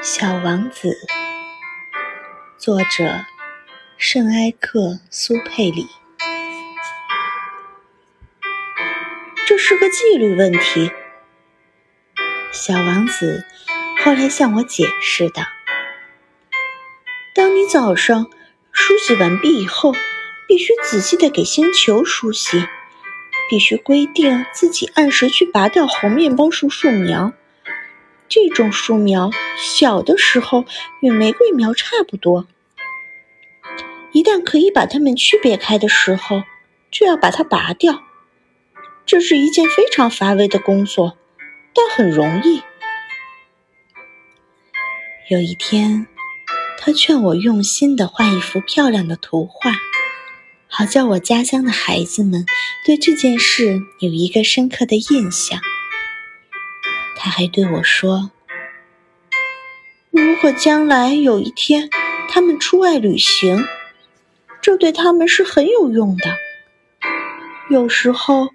小王子，作者圣埃克苏佩里。这是个纪律问题。小王子后来向我解释道：“当你早上梳洗完毕以后，必须仔细的给星球梳洗，必须规定自己按时去拔掉红面包树树苗。”这种树苗小的时候与玫瑰苗差不多，一旦可以把它们区别开的时候，就要把它拔掉。这是一件非常乏味的工作，但很容易。有一天，他劝我用心的画一幅漂亮的图画，好叫我家乡的孩子们对这件事有一个深刻的印象。他还对我说：“如果将来有一天他们出外旅行，这对他们是很有用的。有时候，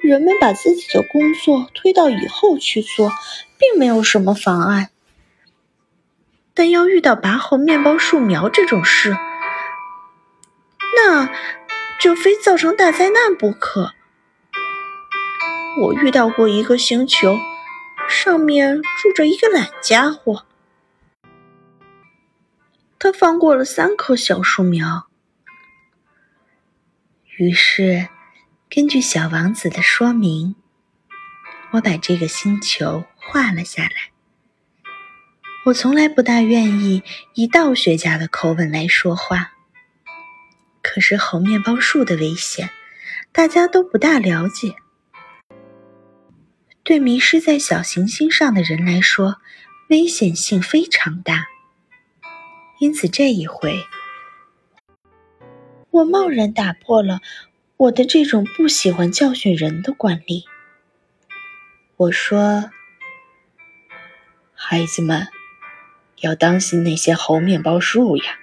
人们把自己的工作推到以后去做，并没有什么妨碍。但要遇到拔红面包树苗这种事，那就非造成大灾难不可。我遇到过一个星球。”上面住着一个懒家伙，他放过了三棵小树苗。于是，根据小王子的说明，我把这个星球画了下来。我从来不大愿意以道学家的口吻来说话，可是猴面包树的危险，大家都不大了解。对迷失在小行星上的人来说，危险性非常大。因此，这一回，我贸然打破了我的这种不喜欢教训人的惯例。我说：“孩子们，要当心那些猴面包树呀！”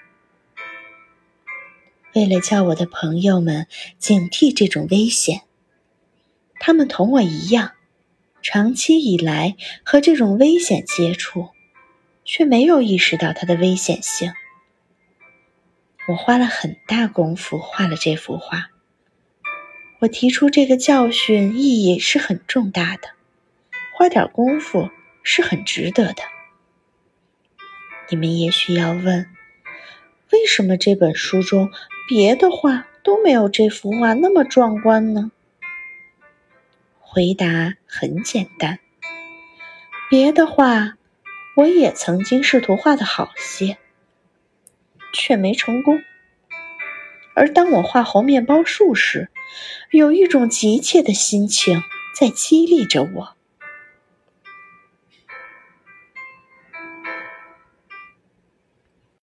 为了叫我的朋友们警惕这种危险，他们同我一样。长期以来和这种危险接触，却没有意识到它的危险性。我花了很大功夫画了这幅画。我提出这个教训意义是很重大的，花点功夫是很值得的。你们也许要问，为什么这本书中别的画都没有这幅画那么壮观呢？回答很简单，别的画我也曾经试图画的好些，却没成功。而当我画猴面包树时，有一种急切的心情在激励着我。